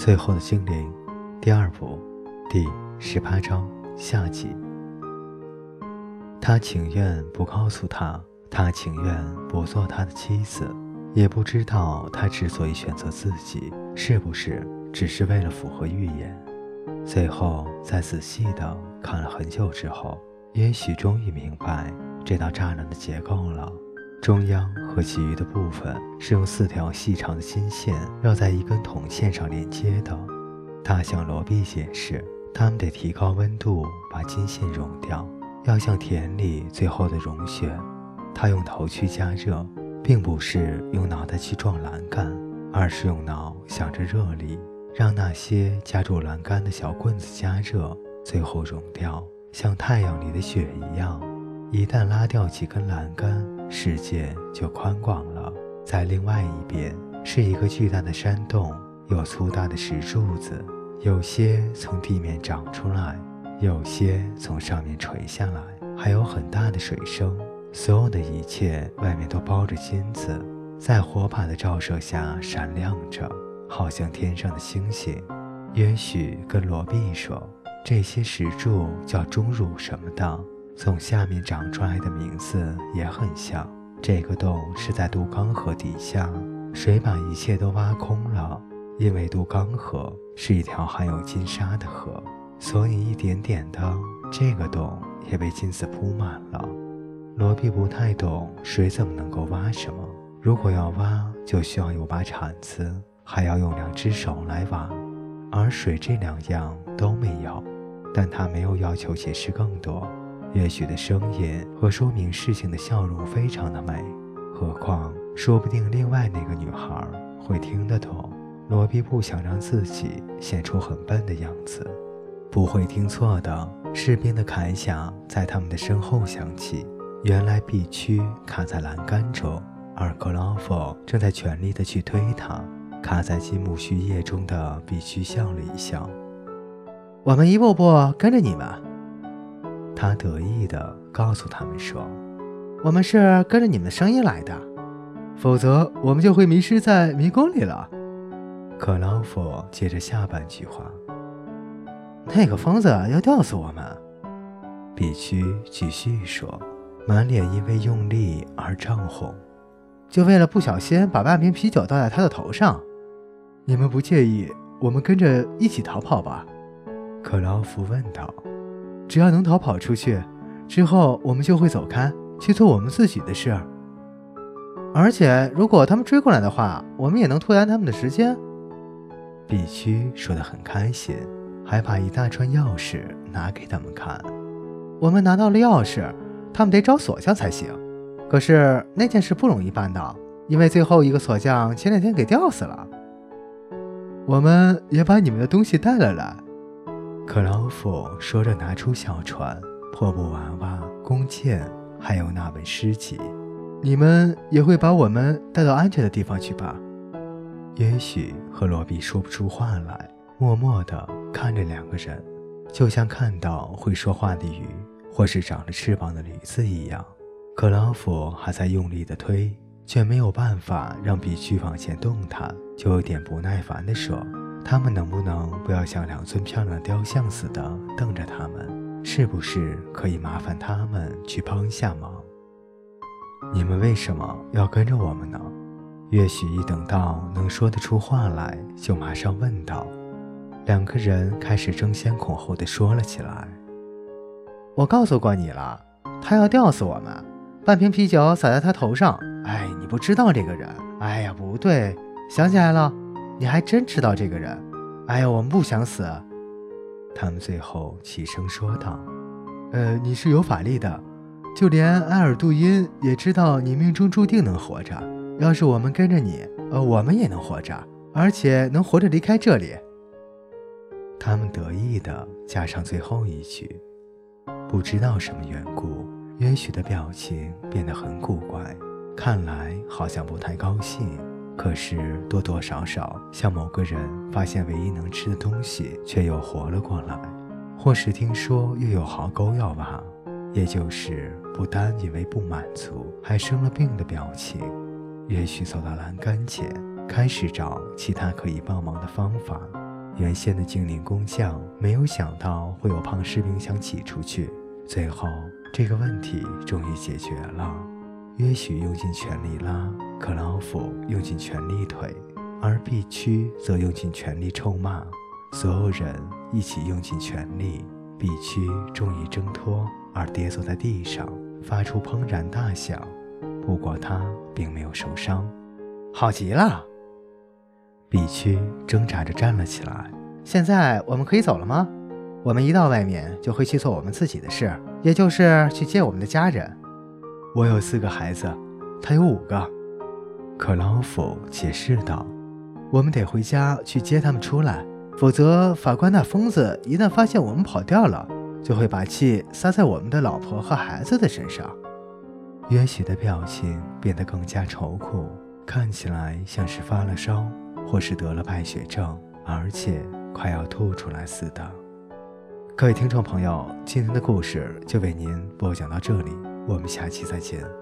最后的精灵，第二部，第十八章下集。他情愿不告诉他，他情愿不做他的妻子，也不知道他之所以选择自己，是不是只是为了符合预言。最后，在仔细的看了很久之后，也许终于明白这道栅栏的结构了。中央和其余的部分是用四条细长的金线绕在一根铜线上连接的。大象罗比解释，他们得提高温度，把金线融掉，要像田里最后的融雪。他用头去加热，并不是用脑袋去撞栏杆，而是用脑想着热力，让那些夹住栏杆的小棍子加热，最后融掉，像太阳里的雪一样。一旦拉掉几根栏杆，世界就宽广了。在另外一边是一个巨大的山洞，有粗大的石柱子，有些从地面长出来，有些从上面垂下来，还有很大的水声。所有的一切外面都包着金子，在火把的照射下闪亮着，好像天上的星星。也许跟罗毕说，这些石柱叫钟乳什么的。从下面长出来的名字也很像。这个洞是在杜冈河底下，水把一切都挖空了。因为杜冈河是一条含有金沙的河，所以一点点的，这个洞也被金子铺满了。罗比不太懂水怎么能够挖什么。如果要挖，就需要有把铲子，还要用两只手来挖，而水这两样都没有。但他没有要求解释更多。也许的声音和说明事情的笑容非常的美，何况说不定另外那个女孩会听得懂。罗比不想让自己显出很笨的样子。不会听错的，士兵的铠甲在他们的身后响起。原来 B 区卡在栏杆中，而克劳夫正在全力的去推它。卡在金木须叶中的 B 区笑了一笑：“我们一步步跟着你们。”他得意地告诉他们说：“我们是跟着你们的声音来的，否则我们就会迷失在迷宫里了。”克劳夫接着下半句话：“那个疯子要吊死我们。”必须继续说，满脸因为用力而涨红，就为了不小心把半瓶啤酒倒在他的头上。你们不介意我们跟着一起逃跑吧？”克劳夫问道。只要能逃跑出去，之后我们就会走开，去做我们自己的事。而且，如果他们追过来的话，我们也能拖延他们的时间。必须说得很开心，还把一大串钥匙拿给他们看。我们拿到了钥匙，他们得找锁匠才行。可是那件事不容易办到，因为最后一个锁匠前两天给吊死了。我们也把你们的东西带了来。克劳夫说着，拿出小船、破布娃娃、弓箭，还有那本诗集。你们也会把我们带到安全的地方去吧？也许和罗比说不出话来，默默地看着两个人，就像看到会说话的鱼，或是长着翅膀的驴子一样。克劳夫还在用力地推，却没有办法让比须往前动弹，就有点不耐烦地说。他们能不能不要像两尊漂亮雕像似的瞪着他们？是不是可以麻烦他们去帮一下忙？你们为什么要跟着我们呢？也许一等到能说得出话来，就马上问道。两个人开始争先恐后地说了起来。我告诉过你了，他要吊死我们。半瓶啤酒洒在他头上。哎，你不知道这个人。哎呀，不对，想起来了。你还真知道这个人？哎呀，我们不想死。他们最后齐声说道：“呃，你是有法力的，就连埃尔杜因也知道你命中注定能活着。要是我们跟着你，呃，我们也能活着，而且能活着离开这里。”他们得意地加上最后一句。不知道什么缘故，约许的表情变得很古怪，看来好像不太高兴。可是多多少少像某个人发现唯一能吃的东西，却又活了过来，或是听说又有壕沟要挖，也就是不单因为不满足，还生了病的表情。也许走到栏杆前，开始找其他可以帮忙的方法。原先的精灵工匠没有想到会有胖士兵想挤出去，最后这个问题终于解决了。约许用尽全力拉，克劳夫用尽全力推，而必区则用尽全力臭骂。所有人一起用尽全力，必区终于挣脱而跌坐在地上，发出砰然大响。不过他并没有受伤，好极了。必区挣扎着站了起来。现在我们可以走了吗？我们一到外面就会去做我们自己的事，也就是去接我们的家人。我有四个孩子，他有五个。克劳夫解释道：“我们得回家去接他们出来，否则法官那疯子一旦发现我们跑掉了，就会把气撒在我们的老婆和孩子的身上。”约许的表情变得更加愁苦，看起来像是发了烧，或是得了败血症，而且快要吐出来似的。各位听众朋友，今天的故事就为您播讲到这里。我们下期再见。